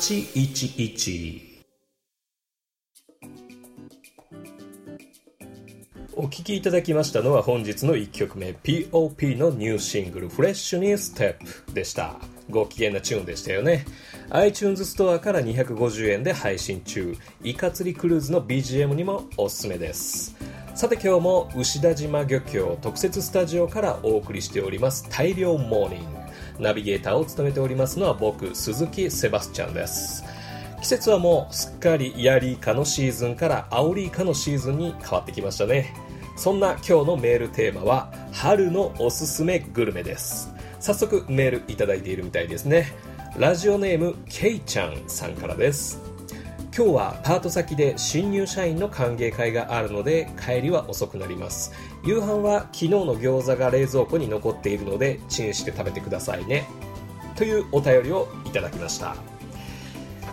811お聴きいただきましたのは本日の1曲目。POP のニューシングル「フレッシュニューステップ」でした。ご機嫌なチューンでしたよね。iTunes ストアから250円で配信中。イカ釣りクルーズの BGM にもおすすめです。さて今日も牛田島漁協特設スタジオからお送りしております。大量モーニング。ナビゲーターを務めておりますのは僕鈴木セバスチャンです。季節はもうすっかりヤリイカのシーズンからアオリイカのシーズンに変わってきましたね。そんな今日のメールテーマは春のおすすめグルメです。早速メールいただいているみたいですね。ラジオネームケイちゃんさんからです。今日はパート先で新入社員の歓迎会があるので帰りは遅くなります。夕飯は昨日の餃子が冷蔵庫に残っているのでチンして食べてくださいね。というお便りをいただきました。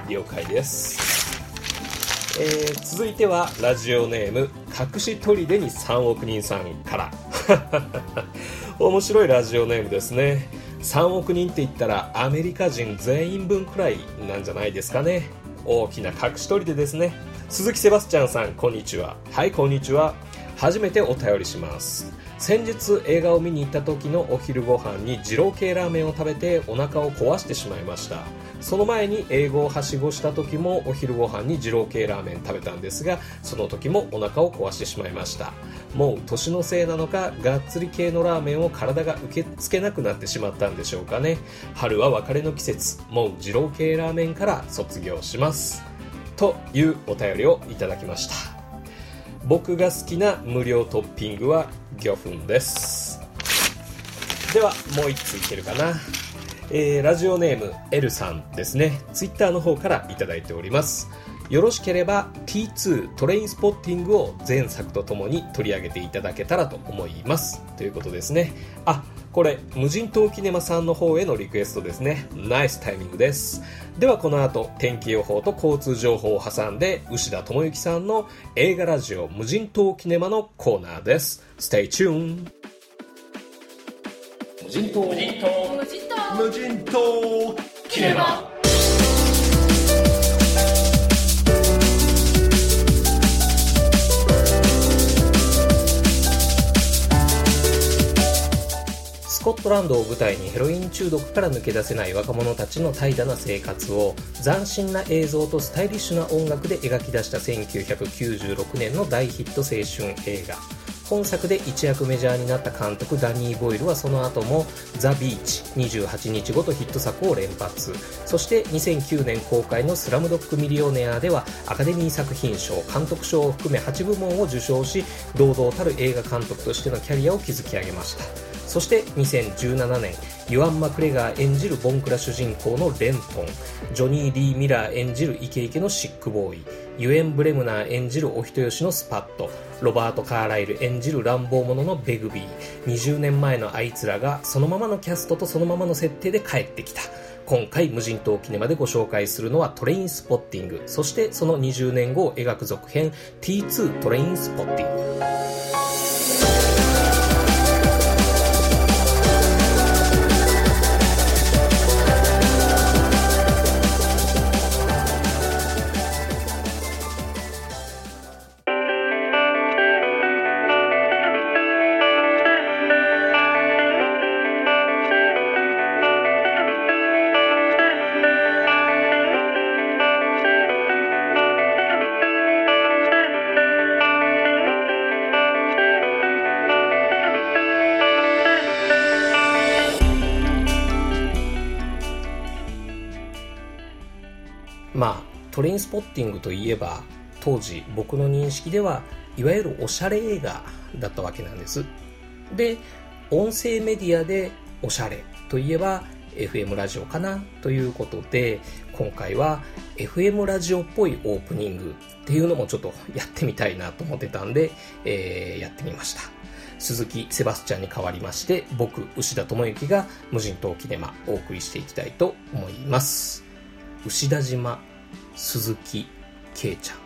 了解です、えー続いてはラジオネーム隠し砦に3億人さんから。面白いラジオネームですね。3億人って言ったらアメリカ人全員分くらいなんじゃないですかね。大きな隠し砦ですね。鈴木セバスチャンさんこんにちは。はいこんにちは。初めてお便りします。先日映画を見に行った時のお昼ご飯に二郎系ラーメンを食べてお腹を壊してしまいました。その前に英語をはしごした時もお昼ご飯に二郎系ラーメン食べたんですがその時もお腹を壊してしまいました。もう年のせいなのかがっつり系のラーメンを体が受け付けなくなってしまったんでしょうかね。春は別れの季節。もう二郎系ラーメンから卒業します。というお便りをいただきました。僕が好きな無料トッピングは魚粉です。ではもう一ついけるかな。えーラジオネーム L さんですね。ツイッターの方からいいております。よろしければ T2 トレインスポッティングを前作とともに取り上げていただけたらと思います。ということですね。あこれ無人島キネマさんの方へのリクエストですね。ナイスタイミングです。ではこの後天気予報と交通情報を挟んで牛田智之さんの映画ラジオ無人島キネマのコーナーです。Stay tuned! 無人島。無人島。無人島。キネマスコットランドを舞台にヘロイン中毒から抜け出せない若者たちの怠惰な生活を斬新な映像とスタイリッシュな音楽で描き出した1996年の大ヒット青春映画。本作で一躍メジャーになった監督ダニー・ボイルはその後も「ザ・ビーチ」28日ごとヒット作を連発。そして2009年公開の「スラムドッグミリオネア」ではアカデミー作品賞監督賞を含め8部門を受賞し堂々たる映画監督としてのキャリアを築き上げました。そして2017年ユアン・マクレガー演じるボンクラ主人公のレントン。ジョニー・リー・ミラー演じるイケイケのシックボーイ。ユエン・ブレムナー演じるお人よしのスパット。ロバート・カーライル演じる乱暴者のベグビー。20年前のあいつらがそのままのキャストとそのままの設定で帰ってきた。今回無人島キネマでご紹介するのはトレインスポッティング。そしてその20年後を描く続編 T2 トレインスポッティング。トレインスポッティングといえば当時僕の認識ではいわゆるおしゃれ映画だったわけなんです。で音声メディアでおしゃれといえば FM ラジオかなということで今回は FM ラジオっぽいオープニングっていうのもちょっとやってみたいなと思ってたんで、えーやってみました。鈴木セバスチャンに代わりまして僕牛田智之が無人島キネマお送りしていきたいと思います。牛田島鈴木圭ちゃん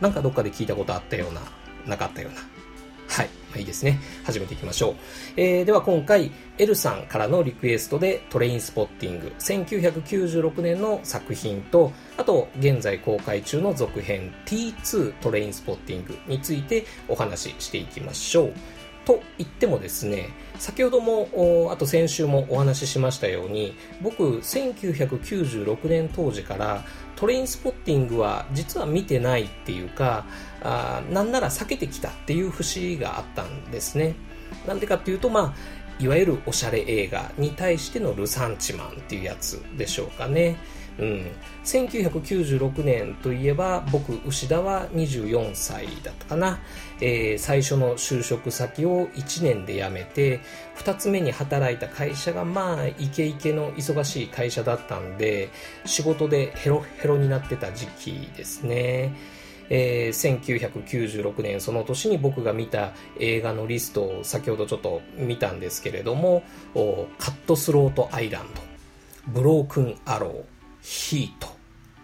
なんかどっかで聞いたことあったようななかったようなはい、まあいいですね。始めていきましょう。えー、では今回、L さんからのリクエストでトレインスポッティング、1996年の作品と、あと、現在公開中の続編 T2 トレインスポッティングについてお話ししていきましょう。と言ってもですね、先ほども、あと先週もお話ししましたように、僕、1996年当時からトレインスポッティングは実は見てないっていうか、あなんなら避けてきたっていう節があったんですね。なんでかっていうと、まあ、いわゆるおしゃれ映画に対してのルサンチマンっていうやつでしょうかね。うん、1996年といえば僕牛田は24歳だったかな、えー、最初の就職先を1年で辞めて2つ目に働いた会社がまあイケイケの忙しい会社だったんで仕事でヘロヘロになってた時期ですね。えー、1996年その年に僕が見た映画のリストを先ほどちょっと見たんですけれどもカットスロートアイランド。ブロークンアロー。ヒート、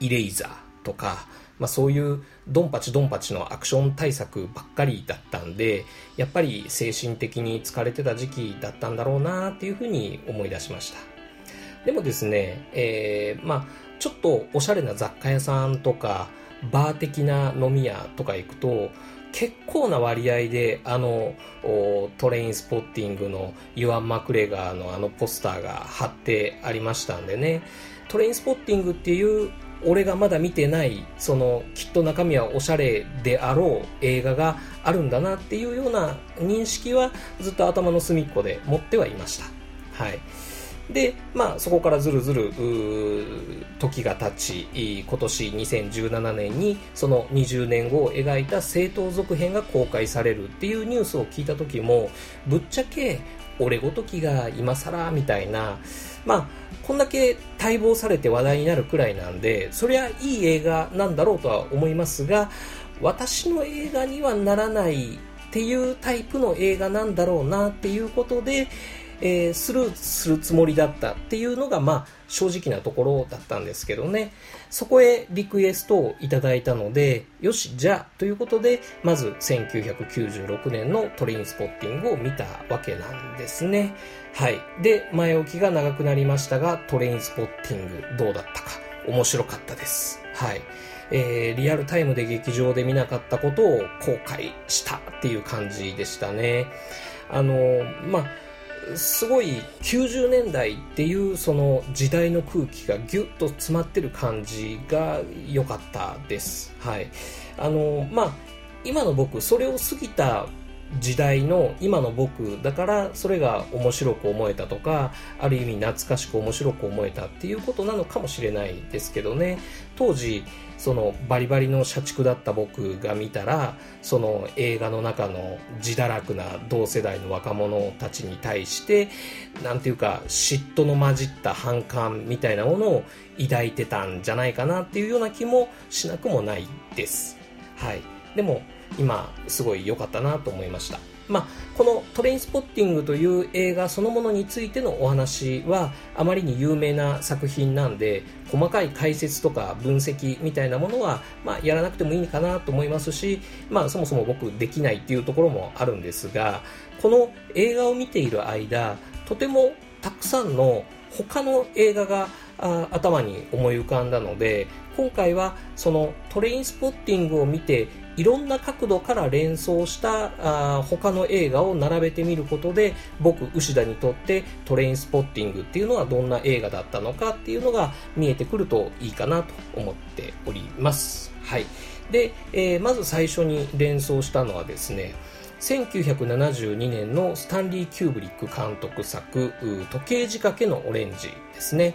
イレイザーとか、まあ、そういうドンパチドンパチのアクション対策ばっかりだったんで、やっぱり精神的に疲れてた時期だったんだろうなっていうふうに思い出しました。でもですね、えー、まあちょっとおしゃれな雑貨屋さんとか、バー的な飲み屋とか行くと、結構な割合であのトレインスポッティングのユアン・マクレガーのあのポスターが貼ってありましたんでね。トレインスポッティングっていう俺がまだ見てないそのきっと中身はおしゃれであろう映画があるんだなっていうような認識はずっと頭の隅っこで持ってはいました。はい。で、まあ、そこからずるずる時が経ち今年2017年にその20年後を描いた正当続編が公開されるっていうニュースを聞いた時もぶっちゃけ俺ごときが今更みたいなまあこんだけ待望されて話題になるくらいなんでそりゃいい映画なんだろうとは思いますが私の映画にはならないっていうタイプの映画なんだろうなっていうことでえー、スルーするつもりだったっていうのが、まあ、正直なところだったんですけどね。そこへリクエストをいただいたので、よし、じゃあ、ということで、まず1996年のトレインスポッティングを見たわけなんですね。はい。で、前置きが長くなりましたが、トレインスポッティングどうだったか、面白かったです。はい。えー、リアルタイムで劇場で見なかったことを後悔したっていう感じでしたね。あの、まあ、すごい90年代っていうその時代の空気がギュッと詰まってる感じが良かったです。はい。あの、まあ、今の僕、それを過ぎた時代の今の僕だからそれが面白く思えたとかある意味懐かしく面白く思えたっていうことなのかもしれないですけどね当時そのバリバリの社畜だった僕が見たらその映画の中の自堕落な同世代の若者たちに対してなんていうか嫉妬の混じった反感みたいなものを抱いてたんじゃないかなっていうような気もしなくもないです。はい。でも今すごい良かったなと思いました。まあ、このトレインスポッティングという映画そのものについてのお話はあまりに有名な作品なんで細かい解説とか分析みたいなものは、まあ、やらなくてもいいかなと思いますし、まあ、そもそも僕できないっていうところもあるんですがこの映画を見ている間とてもたくさんの他の映画が頭に思い浮かんだので今回はそのトレインスポッティングを見ていろんな角度から連想したあ他の映画を並べてみることで僕牛田にとってトレインスポッティングっていうのはどんな映画だったのかっていうのが見えてくるといいかなと思っております。はい。で、えー、まず最初に連想したのはですね1972年のスタンリー・キューブリック監督作「時計仕掛けのオレンジ」ですね。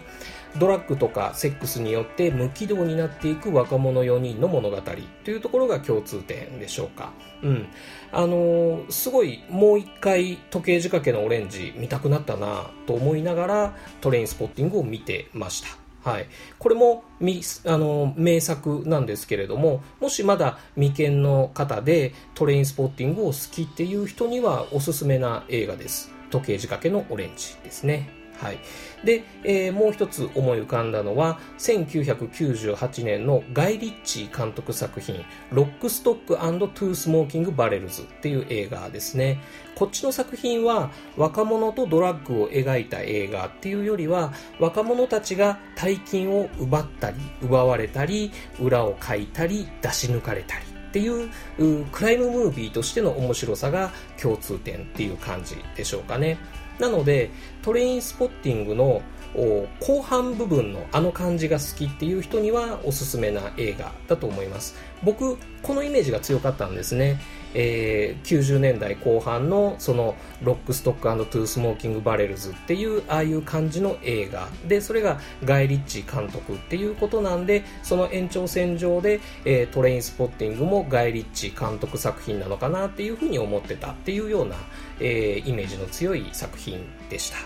ドラッグとかセックスによって無軌道になっていく若者4人の物語というところが共通点でしょうか。うん。あのー、すごいもう一回時計仕掛けのオレンジ見たくなったなと思いながらトレインスポッティングを見てました。はい。これも、み、あの、名作なんですけれども、もしまだ未見の方でトレインスポッティングを好きっていう人にはおすすめな映画です。時計仕掛けのオレンジですね。はい。で、えーもう一つ思い浮かんだのは、1998年のガイ・リッチー監督作品、Lock, Stock & Two Smoking Barrels っていう映画ですね。こっちの作品は若者とドラッグを描いた映画っていうよりは、若者たちが大金を奪ったり、奪われたり、裏をかいたり、出し抜かれたり。っていうう crime movie としての面白さが共通点っていう感じでしょうかね。なので、トレインスポッティングの後半部分のあの感じが好きっていう人にはおすすめな映画だと思います。僕、このイメージが強かったんですね。えー90年代後半のその Lock, Stock & Two Smoking Barrels っていうああいう感じの映画でそれがガイ・リッチー監督っていうことなんでその延長線上で、えートレインスポッティングもガイ・リッチー監督作品なのかなっていうふうに思ってたっていうような、えーイメージの強い作品でした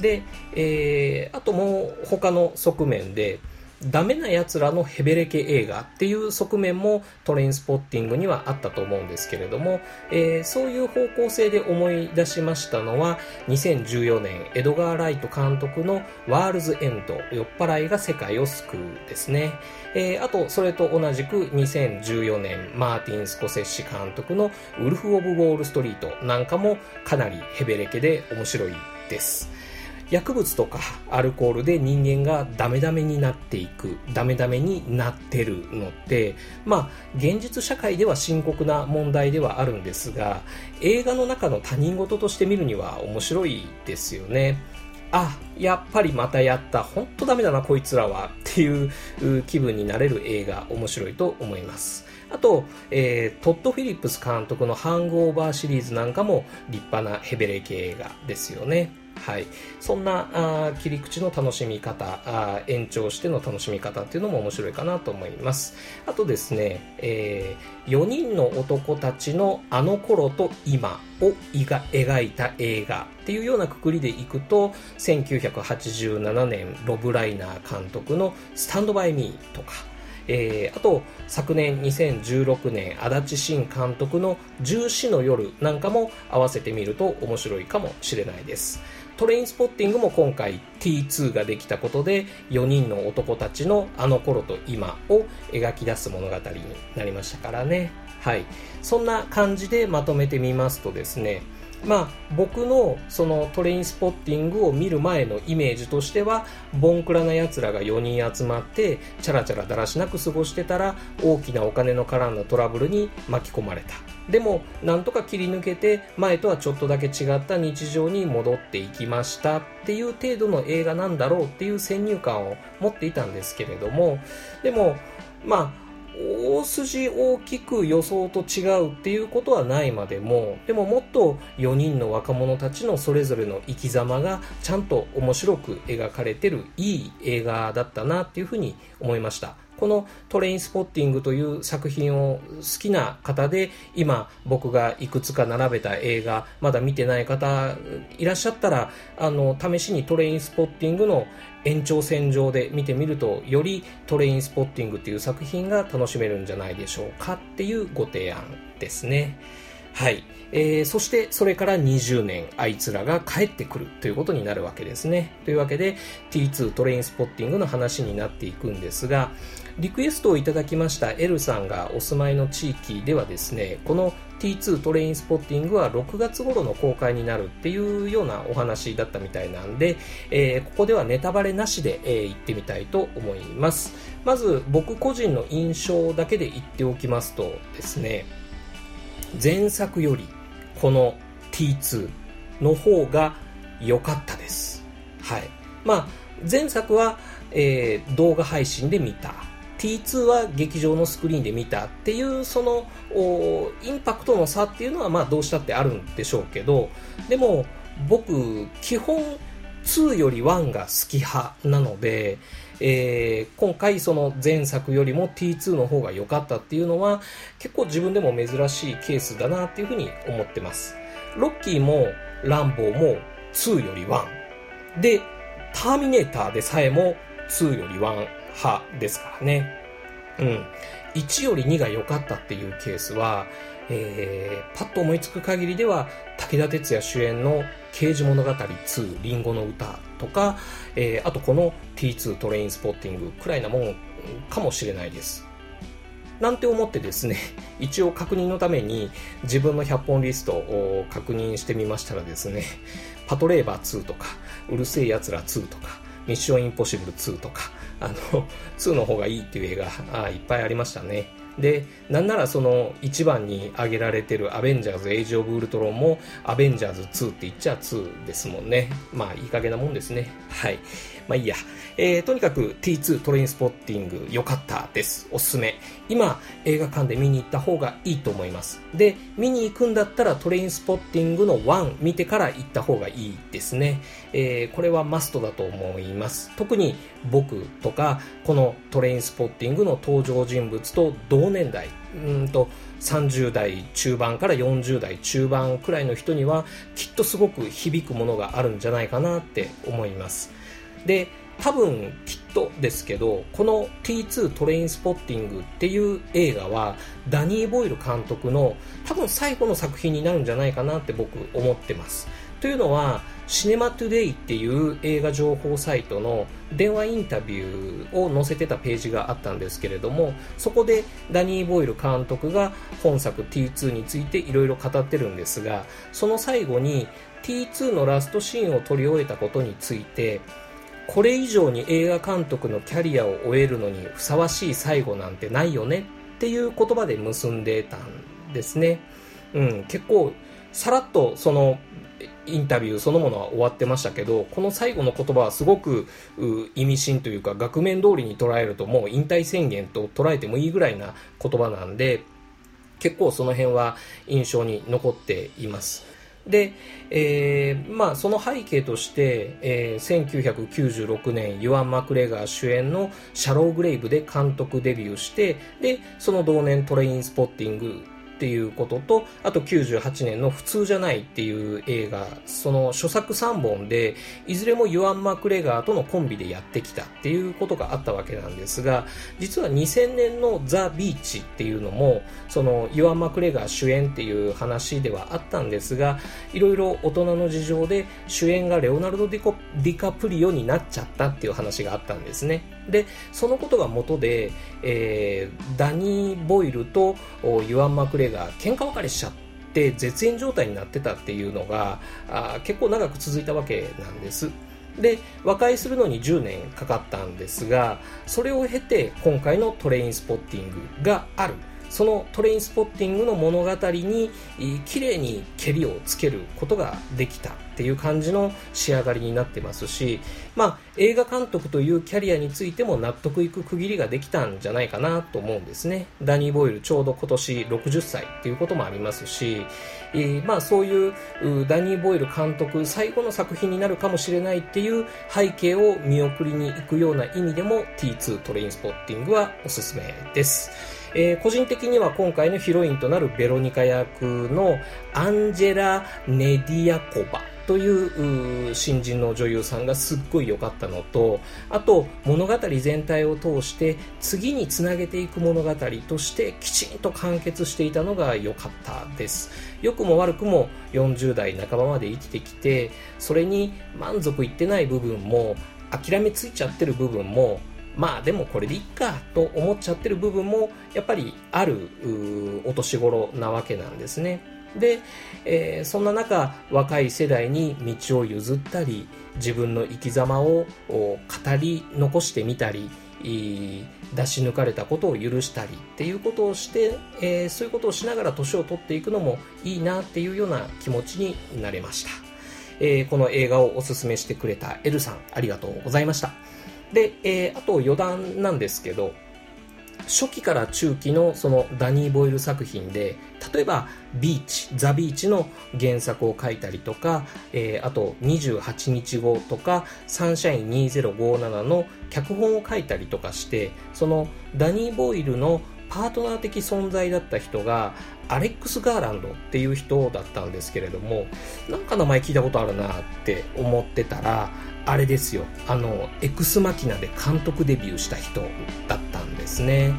で、えーあともう他の側面でダメな奴らのヘベレケ映画っていう側面もトレインスポッティングにはあったと思うんですけれども、えーそういう方向性で思い出しましたのは2014年エドガー・ライト監督のワールズ・エンド酔っ払いが世界を救うですね、えーあとそれと同じく2014年マーティン・スコセッシ監督のウルフ・オブ・ウォール・ストリートなんかもかなりヘベレケで面白いです。薬物とかアルコールで人間がダメダメになっていく、ダメダメになってるのって、まあ、現実社会では深刻な問題ではあるんですが、映画の中の他人事として見るには面白いですよね。あ、やっぱりまたやった。ほんとダメだな、こいつらは。っていう気分になれる映画、面白いと思います。あと、えートッド・フィリップス監督のハングオーバーシリーズなんかも立派なヘベレ系映画ですよね。はい。そんなあ切り口の楽しみ方あ、延長しての楽しみ方っていうのも面白いかなと思います。あとですね、え4人の男たちのあの頃と今を描いた映画っていうようなくくりでいくと、1987年ロブ・ライナー監督のスタンド・バイ・ミーとか、えーあと昨年2016年足立慎監督の「重視の夜」なんかも合わせてみると面白いかもしれないですトレインスポッティングも今回 T2 ができたことで4人の男たちのあの頃と今を描き出す物語になりましたからね。はい。そんな感じでまとめてみますとですねまあ、僕のそのトレインスポッティングを見る前のイメージとしてはボンクラな奴らが4人集まってチャラチャラだらしなく過ごしてたら大きなお金の絡んだトラブルに巻き込まれた。でもなんとか切り抜けて前とはちょっとだけ違った日常に戻っていきました。っていう程度の映画なんだろうっていう先入観を持っていたんですけれども。でもまあ大筋大きく予想と違うっていうことはないまでもでももっと4人の若者たちのそれぞれの生き様がちゃんと面白く描かれてるいい映画だったなっていうふうに思いました。このトレインスポッティングという作品を好きな方で今僕がいくつか並べた映画まだ見てない方いらっしゃったらあの試しにトレインスポッティングの延長線上で見てみるとよりトレインスポッティングっていう作品が楽しめるんじゃないでしょうかっていうご提案ですね。はい、えーそしてそれから20年あいつらが帰ってくるということになるわけですね。というわけで T2 トレインスポッティングの話になっていくんですがリクエストをいただきました L さんがお住まいの地域ではですねこの T2 トレインスポッティングは6月頃の公開になるっていうようなお話だったみたいなんで、えーここではネタバレなしで、えー言ってみたいと思いますまず僕個人の印象だけで言っておきますとですね前作よりこの T2 の方が良かったです。はい。まあ、前作は、えー動画配信で見た。T2 は劇場のスクリーンで見たっていう、その、インパクトの差っていうのは、まあ、どうしたってあるんでしょうけど、でも、僕、基本、2より1が好き派なので、えー今回その前作よりも T2 の方が良かったっていうのは結構自分でも珍しいケースだなっていうふうに思ってます。ロッキーもランボーも2より1。で、ターミネーターでさえも2より1派ですからね。うん。1より2が良かったっていうケースは、えー、パッと思いつく限りでは武田鉄矢主演の刑事物語2リンゴの歌とか、えー、あとこの T2 トレインスポッティングくらいなもんかもしれないですなんて思ってですね、一応確認のために自分の100本リストを確認してみましたらですね、パトレーバー2とか、うるせえ奴ら2とか、ミッションインポッシブル2とか、あの、2の方がいいっていう映画あいっぱいありましたね。で、なんならその1番に挙げられてるアベンジャーズ・エイジ・オブ・ウルトロンもアベンジャーズ2って言っちゃ2ですもんね。まあいい加減なもんですね。はい。まあいいや。えー、とにかく T2 トレインスポッティング良かったです。おすすめ。今映画館で見に行った方がいいと思います。で、見に行くんだったらトレインスポッティングの1見てから行った方がいいですね。えー、これはマストだと思います。特に僕とかこのトレインスポッティングの登場人物と同年代、うんと30代中盤から40代中盤くらいの人にはきっとすごく響くものがあるんじゃないかなって思います。で、多分きっとですけど、この T2 トレインスポッティングっていう映画はダニー・ボイル監督の多分最後の作品になるんじゃないかなって僕思ってます。というのは、シネマトゥデイっていう映画情報サイトの電話インタビューを載せてたページがあったんですけれども、そこでダニー・ボイル監督が本作 T2 についていろいろ語ってるんですが、その最後に T2 のラストシーンを撮り終えたことについて、これ以上に映画監督のキャリアを終えるのにふさわしい最後なんてないよねっていう言葉で結んでたんですね。うん、結構さらっとそのインタビューそのものは終わってましたけど、この最後の言葉はすごく意味深というか、額面通りに捉えるともう引退宣言と捉えてもいいぐらいな言葉なんで、結構その辺は印象に残っています。で、えー、まあその背景として、えー、1996年ユアン・マクレガー主演のシャロー・グレイブで監督デビューして、で、その同年トレインスポッティングっていうことと、あと98年の普通じゃないっていう映画、その初作3本で、いずれもユアン・マクレガーとのコンビでやってきたっていうことがあったわけなんですが、実は2000年のザ・ビーチっていうのも、そのユアン・マクレガー主演っていう話ではあったんですが、いろいろ大人の事情で主演がレオナルド・ディディカプリオになっちゃったっていう話があったんですね。で、そのことが元で、えー、ダニー・ボイルとユアン・マクレが喧嘩別れしちゃって絶縁状態になってたっていうのがあ結構長く続いたわけなんです。で和解するのに10年かかったんですがそれを経て今回のトレインスポッティングがあるそのトレインスポッティングの物語に綺麗にけりをつけることができたっていう感じの仕上がりになってますし、まあ、映画監督というキャリアについても納得いく区切りができたんじゃないかなと思うんですね。ダニー・ボイルちょうど今年60歳っていうこともありますし、えー、まあそういうダニー・ボイル監督最後の作品になるかもしれないっていう背景を見送りに行くような意味でも T2 トレインスポッティングはおすすめです。えー、個人的には今回のヒロインとなるベロニカ役のアンジェラ・ネディアコバという新人の女優さんがすっごい良かったのとあと物語全体を通して次につなげていく物語としてきちんと完結していたのが良かったです。良くも悪くも40代半ばまで生きてきてそれに満足いってない部分も諦めついちゃってる部分もまあでもこれでいいかと思っちゃってる部分もやっぱりあるお年頃なわけなんですね。で、えー、そんな中若い世代に道を譲ったり自分の生き様を語り残してみたり出し抜かれたことを許したりっていうことをして、えー、そういうことをしながら年を取っていくのもいいなっていうような気持ちになれました、えー、この映画をおすすめしてくれたエルさんありがとうございましたで、えー、あと余談なんですけど、初期から中期のそのダニー・ボイル作品で、例えばビーチ、ザ・ビーチの原作を書いたりとか、えー、あと28日後とか、サンシャイン2057の脚本を書いたりとかして、そのダニー・ボイルのパートナー的存在だった人がアレックス・ガーランドっていう人だったんですけれどもなんか名前聞いたことあるなって思ってたらあれですよ。あのエクスマキナで監督デビューした人だったんですね。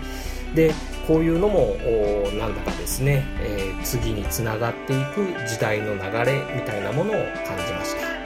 でこういうのもなんだかですね、えー、次につながっていく時代の流れみたいなものを感じました。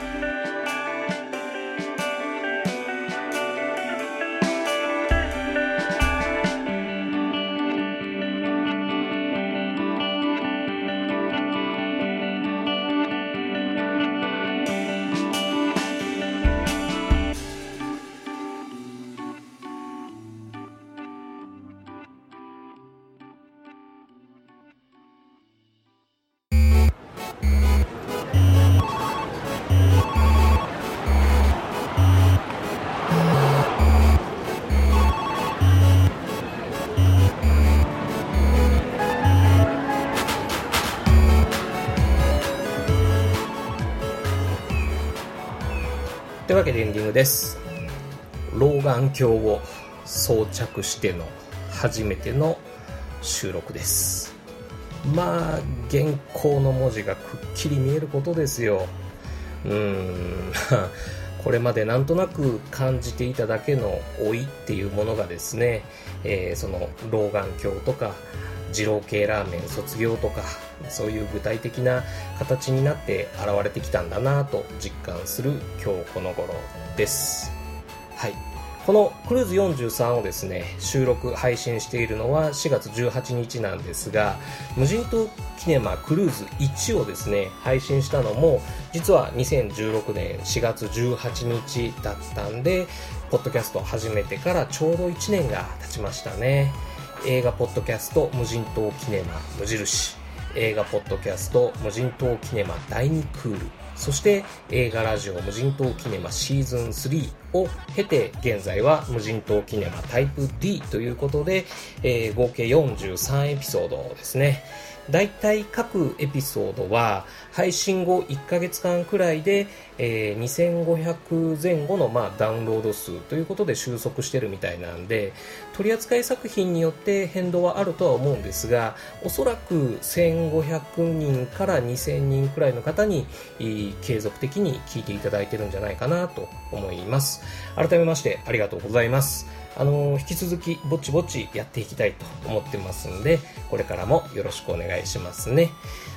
いうわけでエンディングです。老眼鏡を装着しての初めての収録です。まあ原稿の文字がくっきり見えることですよ。うん。これまでなんとなく感じていただけの老いっていうものがですね、えー、その老眼鏡とか二郎系ラーメン卒業とかそういう具体的な形になって現れてきたんだなと実感する今日この頃です。はい。このクルーズ43をですね収録配信しているのは4月18日なんですが無人島キネマクルーズ1をですね配信したのも実は2016年4月18日だったんでポッドキャストを始めてからちょうど1年が経ちましたね。映画ポッドキャスト無人島キネマ無印。映画ポッドキャスト無人島キネマ第2クール。そして映画ラジオ無人島キネマシーズン3を経て現在は無人島キネマタイプ D ということで、えー、合計43エピソードですね。大体各エピソードは配信後1ヶ月間くらいで、えー、2500前後の、まあ、ダウンロード数ということで収束してるみたいなんで取扱作品によって変動はあるとは思うんですがおそらく1500人から2000人くらいの方に継続的に聞いていただいてるんじゃないかなと思います。改めましてありがとうございます。あの引き続きぼちぼちやっていきたいと思ってますんでこれからもよろしくお願いしますね。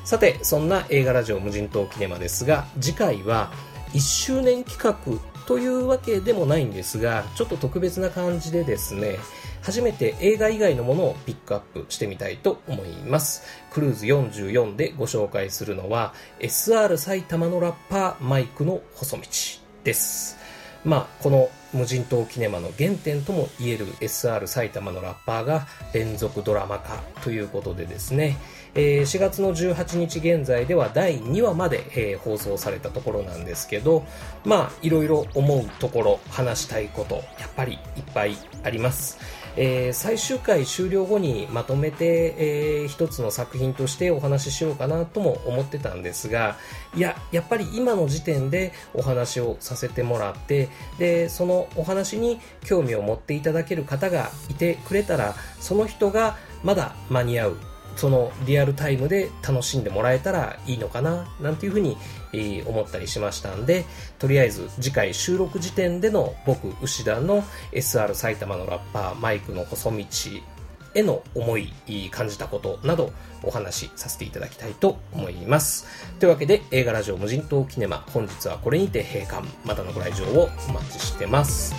さてそんな映画ラジオ無人島キネマですが次回は1周年企画というわけでもないんですがちょっと特別な感じでですね初めて映画以外のものをピックアップしてみたいと思います。クルーズ44でご紹介するのは SR 埼玉のラッパーマイクの細道です。まあこの無人島キネマの原点ともいえる SR 埼玉のラッパーが連続ドラマ化ということでですね、えー、4月の18日現在では第2話まで、えー、放送されたところなんですけどまあいろいろ思うところ話したいことやっぱりいっぱいあります。えー、最終回終了後にまとめて、えー、一つの作品としてお話ししようかなとも思ってたんですがいややっぱり今の時点でお話をさせてもらってでそのお話に興味を持っていただける方がいてくれたらその人がまだ間に合うそのリアルタイムで楽しんでもらえたらいいのかななんていうふうに、え思ったりしましたんでとりあえず次回収録時点での僕牛田の SR 埼玉のラッパーマイクの細道への思い感じたことなどお話しさせていただきたいと思います。というわけで映画ラジオ無人島キネマ本日はこれにて閉館。またのご来場をお待ちしてます。